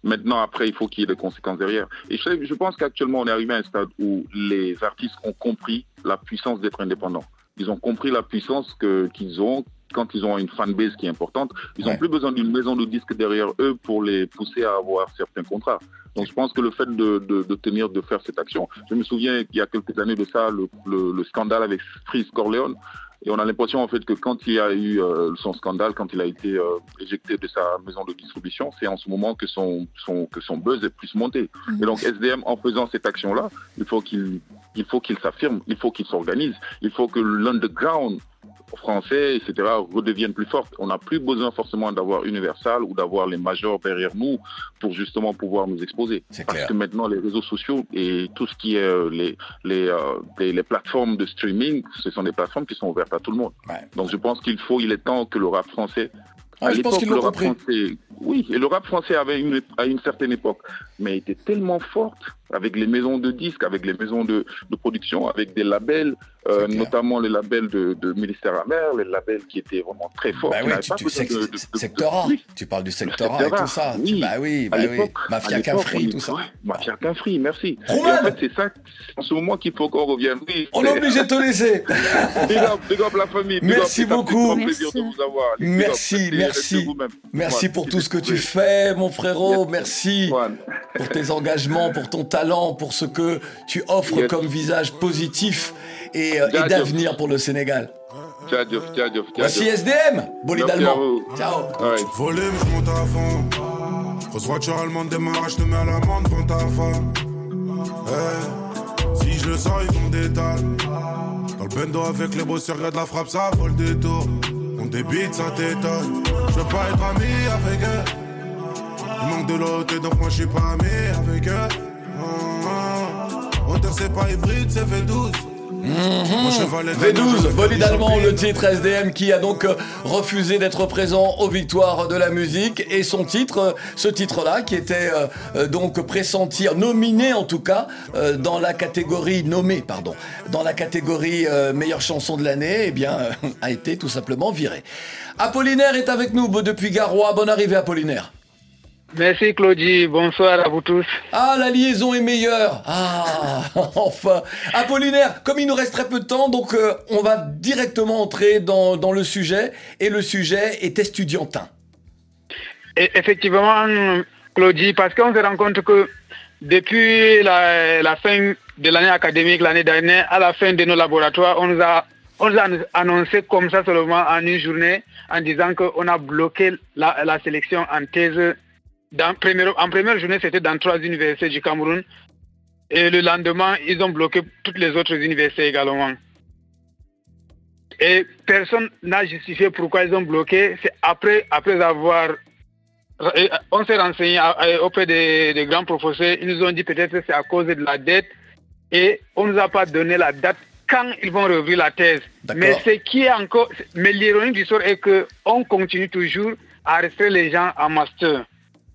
Maintenant, après, il faut qu'il y ait des conséquences derrière. Et je, pense qu'actuellement, on est arrivé à un stade où les artistes ont compris la puissance d'être indépendants. Ils ont compris la puissance que- qu'ils ont quand ils ont une fanbase qui est importante. Ils n'ont plus besoin d'une maison de disques derrière eux pour les pousser à avoir certains contrats. Donc je pense que le fait de, de- de tenir, de faire cette action, je me souviens qu'il y a quelques années de ça, le, le- le scandale avec Freeze Corleone, et on a l'impression en fait que quand il y a eu euh, son scandale, quand il a été euh, éjecté de sa maison de distribution, c'est en ce moment que son, son que son buzz est plus monté. Mhm. Et donc SDM, en faisant cette action-là, il faut qu'il il faut qu'il s'affirme, il faut qu'il s'organise, il faut que l'underground français, etc., redevienne plus forte. On n'a plus besoin forcément d'avoir Universal ou d'avoir les majors derrière nous pour justement pouvoir nous exposer. Parce que maintenant, les réseaux sociaux et tout ce qui est euh, les, les, euh, les, les plateformes de streaming, ce sont des plateformes qui sont ouvertes à tout le monde. Donc je pense qu'il faut, il est temps que le rap français Ah, à je pense qu'ils l'ont compris. français, oui, et le rap français avait une, à une certaine époque, mais était tellement forte avec les maisons de disques, avec les maisons de, de production, avec des labels, euh, notamment les labels de, de Ministère Amer, les labels qui étaient vraiment très forts. Bah oui, tu, tu de- sectorat. Tu parles du sectorat et tout ça. oui. Bah oui, À bah oui. Mafia Cafri, tout ça. ouais, Mafia Cafri, merci. Et en fait, c'est ça, en ce moment qu'il faut qu'on revienne. Oui, On est obligé de te laisser. big up, big up la famille. big Merci up, c'est un beaucoup. grand plaisir de vous avoir. Big up, Merci, merci. Merci pour tout ce que tu fais, mon frérot. Merci pour tes engagements, pour ton talent, pour ce que tu offres Yes. comme visage positif et, euh, et d'avenir pour le Sénégal. Ciao, ciao, ciao, Voici. SDM, bolide allemand. Ciao. Volume, je monte à fond. Grosse voiture allemande démarrage, je te mets à l'amende devant ta femme. Si je le sens, ils font des dalles. Dans le bendo avec les beaux regarde la frappe, ça vole des tours. On débite, ça t'étonne. Je veux pas être ami avec eux. Il manque de l'autre, donc moi je suis pas ami avec eux. Ah, ah. Hauteur, c'est pas hybride, c'est V12. Mon cheval est V12, bolide allemand, le titre SDM qui a donc euh, refusé d'être présent aux victoires de la musique et son titre, euh, ce titre-là qui était euh, donc pressenti, nominé en tout cas dans la catégorie nommé, pardon, dans la catégorie meilleure chanson de l'année, eh bien a été tout simplement viré. Apollinaire est avec nous depuis Garoua. Bonne arrivée Apollinaire. Merci Claudie, bonsoir à vous tous. Ah, la liaison est meilleure. Ah, enfin. Apollinaire, comme il nous reste très peu de temps, donc euh, on va directement entrer dans, dans le sujet. Et le sujet est estudiantin. Et effectivement, Claudie, parce qu'on se rend compte que depuis la, la fin de l'année académique, l'année dernière, à la fin de nos laboratoires, on nous a, on nous a annoncé comme ça seulement en une journée en disant qu'on a bloqué la, la sélection en thèse. Dans première, en première journée, c'était dans trois universités du Cameroun. Et le lendemain, ils ont bloqué toutes les autres universités également. Et personne n'a justifié pourquoi ils ont bloqué. C'est après, après avoir. On s'est renseigné auprès des, des grands professeurs. Ils nous ont dit peut-être que c'est à cause de la dette. Et on ne nous a pas donné la date quand ils vont rouvrir la thèse. Mais ce qui est encore. Mais l'ironie du sort est qu'on continue toujours à rester les gens en master.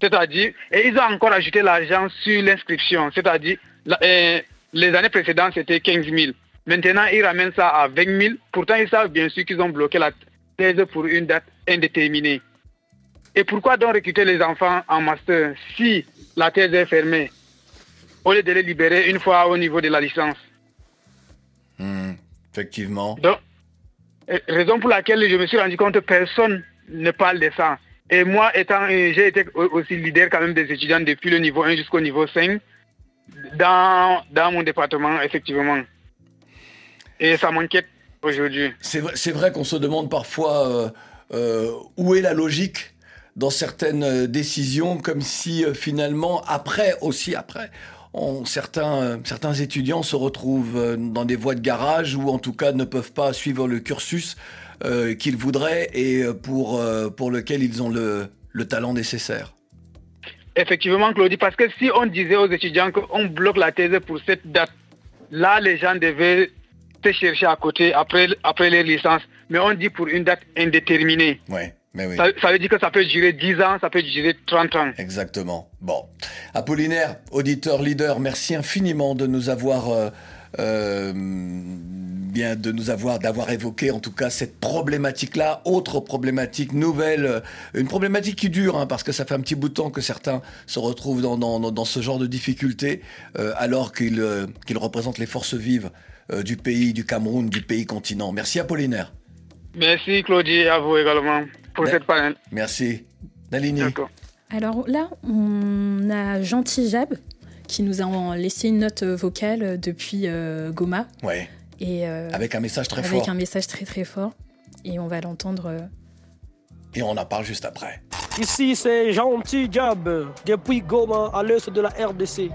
C'est-à-dire, et ils ont encore ajouté l'argent sur l'inscription. C'est-à-dire, euh, les années précédentes, c'était 15 000. Maintenant, ils ramènent ça à 20 000. Pourtant, ils savent bien sûr qu'ils ont bloqué la thèse pour une date indéterminée. Et pourquoi donc recruter les enfants en master si la thèse est fermée au lieu de les libérer une fois au niveau de la licence? Hmm, effectivement. Donc, euh, raison pour laquelle je me suis rendu compte que personne ne parle de ça. Et moi, étant, j'ai été au- aussi leader quand même des étudiants depuis le niveau 1 jusqu'au niveau 5 dans, dans mon département, effectivement. Et ça m'inquiète aujourd'hui. C'est vrai, vrai qu'on se demande parfois euh, euh, où est la logique dans certaines euh, décisions, comme si finalement, après, aussi après, certains, certains étudiants se retrouvent dans des voies de garage ou en tout cas ne peuvent pas suivre le cursus euh, qu'ils voudraient et euh, pour, euh, pour lequel ils ont le, le talent nécessaire. Effectivement, Claudie, parce que si on disait aux étudiants qu'on bloque la thèse pour cette date, là, les gens devaient se chercher à côté après, après les licences. Mais on dit pour une date indéterminée. Ouais, mais oui. Ça, ça veut dire que ça peut durer 10 ans, ça peut durer 30 ans. Exactement. Bon. Apollinaire, auditeur, leader, merci infiniment de nous avoir. euh, bien de nous avoir d'avoir évoqué en tout cas cette problématique là autre problématique nouvelle euh, une problématique qui dure hein, parce que ça fait un petit bout de temps que certains se retrouvent dans, dans, dans ce genre de difficultés euh, alors qu'ils euh, représentent les forces vives euh, du pays du Cameroun du pays continent. Merci Apollinaire. Merci, Claudie, à vous également pour cette panel. merci. Nalini. Alors là, on a Gentil Jab qui nous a laissé une note vocale depuis euh, Goma. ouais Et, euh, Avec un message très avec fort. un message très très fort. Et on va l'entendre. euh, et on en parle juste après Ici, c'est Gentil Diab, depuis Goma, à l'est de la RDC.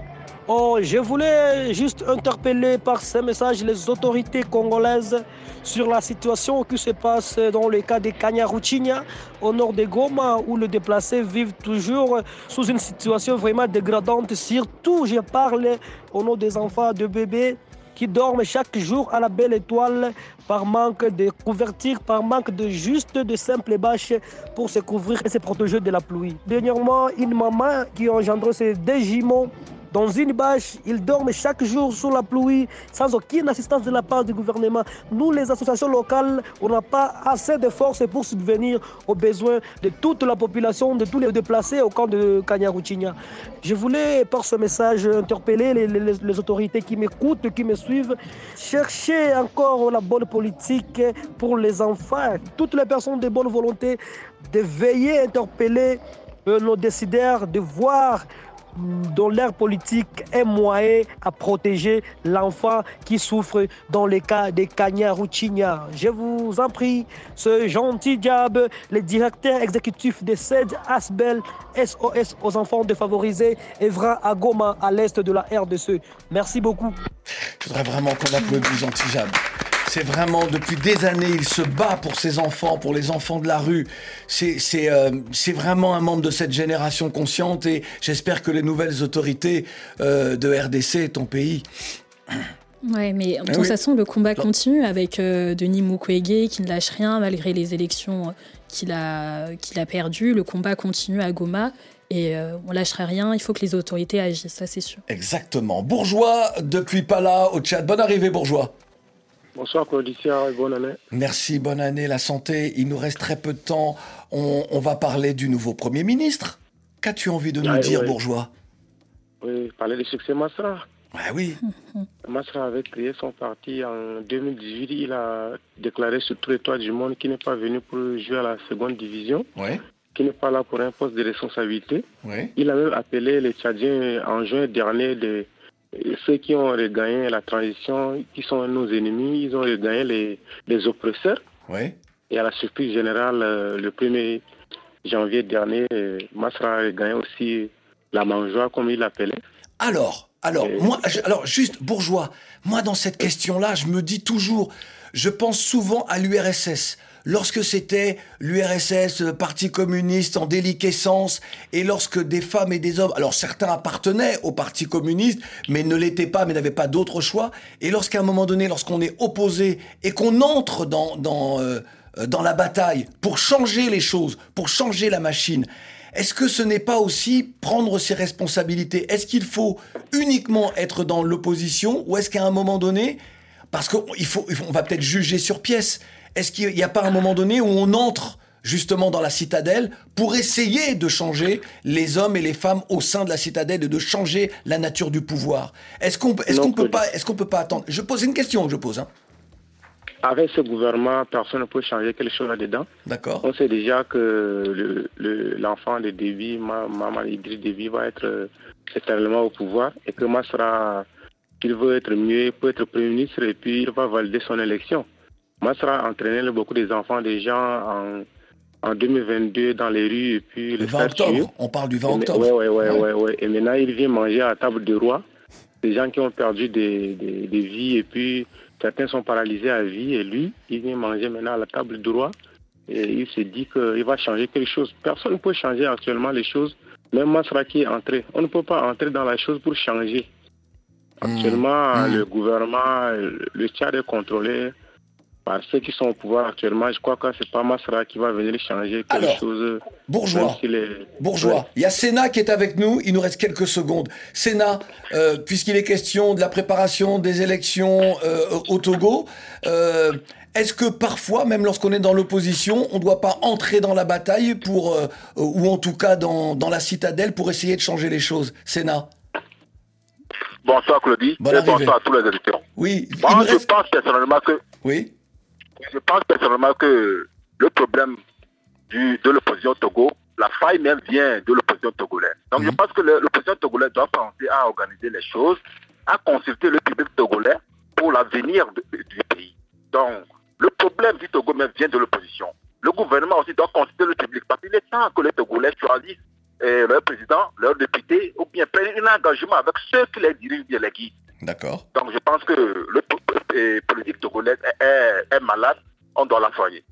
Oh, je voulais juste interpeller par ce message les autorités congolaises sur la situation qui se passe dans le cas de Kanyaruchinya, au nord de Goma, où les déplacés vivent toujours sous une situation vraiment dégradante. Surtout, je parle au nom des enfants, de bébés qui dorment chaque jour à la belle étoile par manque de couverture, par manque de juste de simples bâches pour se couvrir et se protéger de la pluie. Dernièrement, une maman qui a ses deux jumeaux dans une bâche, ils dorment chaque jour sous la pluie sans aucune assistance de la part du gouvernement. Nous, les associations locales, on n'a pas assez de force pour subvenir aux besoins de toute la population, de tous les déplacés au camp de Kanyaruchinya. Je voulais, par ce message, interpeller les autorités qui m'écoutent, qui me suivent, chercher encore la bonne politique pour les enfants, toutes les personnes de bonne volonté, de veiller, interpeller euh, nos décideurs, de voir dans l'air politique un moyen à protéger l'enfant qui souffre dans le cas de Kanya Ruchinya. Je vous en prie, ce gentil diable, le directeur exécutif de SED Asbel SOS aux enfants défavorisés, Evra à Goma, à l'est de la RDC. Merci beaucoup. Je voudrais vraiment qu'on applaudisse Gentil Jab. C'est vraiment, depuis des années, il se bat pour ses enfants, pour les enfants de la rue. C'est euh, vraiment un membre de cette génération consciente et j'espère que les nouvelles autorités euh, de RDC, ton pays, Ouais, mais de Ah toute oui. façon, le combat continue avec euh, Denis Mukwege qui ne lâche rien malgré les élections qu'il a, qu'il a perdues. Le combat continue à Goma et euh, on lâchera rien. Il faut que les autorités agissent, ça c'est sûr. exactement. Bourgeois, depuis Pala, au Tchad. Bonne arrivée, Bourgeois. Bonsoir Claudicia et bonne année. Merci, bonne année, la santé. Il nous reste très peu de temps. On, on va parler du nouveau Premier ministre. Qu'as-tu envie de nous dire. Bourgeois? Oui, parler du succès Massra. Ah oui. Massra avait créé son parti en 2018. Il a déclaré sur tous les toits du monde qu'il n'est pas venu pour jouer à la seconde division, Ouais. qu'il n'est pas là pour un poste de responsabilité. Ouais. Il a même appelé les Tchadiens en juin dernier de ceux qui ont regagné la transition, qui sont nos ennemis, ils ont regagné les, les oppresseurs. Ouais. Et à la surprise générale, euh, le 1er janvier dernier, euh, Massra a regagné aussi la mangeoire, comme il l'appelait. Alors, Alors, moi, je- alors juste, bourgeois, moi, dans cette question-là, je me dis toujours, je pense souvent à l'URSS. Lorsque c'était l'URSS, euh, Parti communiste en déliquescence, et lorsque des femmes et des hommes, alors certains appartenaient au Parti communiste, mais ne l'étaient pas, mais n'avaient pas d'autre choix, et lorsqu'à un moment donné, lorsqu'on est opposé et qu'on entre dans, dans, euh, la bataille pour changer les choses, pour changer la machine, est-ce que ce n'est pas aussi prendre ses responsabilités? Est-ce qu'il faut uniquement être dans l'opposition ou est-ce qu'à un moment donné, parce qu'on faut, va peut-être juger sur pièce, est-ce qu'il n'y a pas un moment donné où on entre justement dans la citadelle pour essayer de changer les hommes et les femmes au sein de la citadelle et de changer la nature du pouvoir? Est-ce qu'on Non, qu'on peut pas est-ce qu'on peut pas attendre? Je pose une question que je pose. Hein. Avec ce gouvernement, personne ne peut changer quelque chose là-dedans. D'accord. On sait déjà que le- le- l'enfant de Déby, Ma- Maman Idriss Déby, va être euh, éternellement au pouvoir et que Masra, il veut être mieux, peut être Premier ministre et puis il va valider son élection. Masra a entraîné beaucoup des enfants, des gens en, en 2022 dans les rues et puis Le les 20 faire octobre, on parle du 20 Et mais- octobre. Ouais, ouais, ouais, Ouais. Et maintenant, il vient manger à la table de roi. Des gens qui ont perdu des, des, des vies et puis certains sont paralysés à vie. Et lui, il vient manger maintenant à la table de roi. Et il se dit qu'il va changer quelque chose. Personne ne peut changer actuellement les choses. Même Masra qui est entré. On ne peut pas entrer dans la chose pour changer. Actuellement, le gouvernement, le Tchad est contrôlé par ceux qui sont au pouvoir actuellement. Je crois que c'est pas Masra qui va venir changer quelque Alors, chose. Bourgeois. est- Bourgeois. Ouais. Il y a Sénat qui est avec nous. Il nous reste quelques secondes. Sénat, euh, puisqu'il est question de la préparation des élections euh, au Togo, euh, est-ce que parfois, même lorsqu'on est dans l'opposition, on ne doit pas entrer dans la bataille pour, euh, ou en tout cas dans, dans la citadelle pour essayer de changer les choses Sénat? Bonsoir Claudie Bonne et arrivée. bonsoir à tous les auditeurs. Oui. Moi, je reste- pense personnellement que Oui. Je pense personnellement que le problème du, de l'opposition au Togo, la faille même vient de l'opposition togolaise. Donc je pense que l'opposition togolaise doit penser à organiser les choses, à consulter le public togolais pour l'avenir du pays. Donc le problème du Togo même vient de l'opposition. Le gouvernement aussi doit consulter le public parce qu'il est temps que les Togolais choisissent euh, leur président, leur député ou bien prennent un engagement avec ceux qui les dirigent bien les guident. D'accord. Donc je pense que le euh, politique togolaise est, est- malade, on doit la soigner.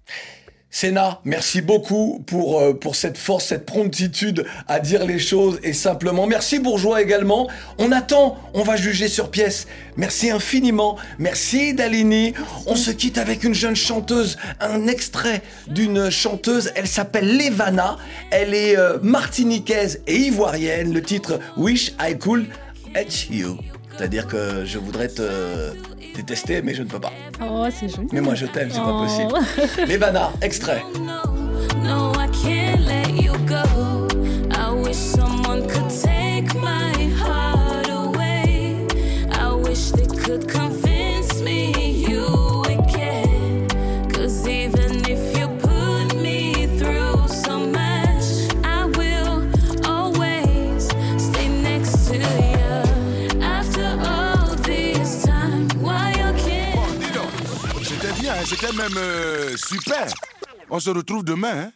Sénat, merci beaucoup pour, euh, pour cette force, cette promptitude à dire les choses et simplement. Merci Bourgeois également. On attend, on va juger sur pièce. Merci infiniment. Merci Dalini. On se quitte avec une jeune chanteuse, un extrait d'une chanteuse. Elle s'appelle Levana. Elle est euh, martiniquaise et ivoirienne. Le titre Wish I Could Hate You. C'est-à-dire que je voudrais te détester, mais je ne peux pas. Oh, c'est joli. Mais moi je t'aime, c'est pas Oh. possible. Extrait. No, I can't c'était même euh, super. On se retrouve demain. hein.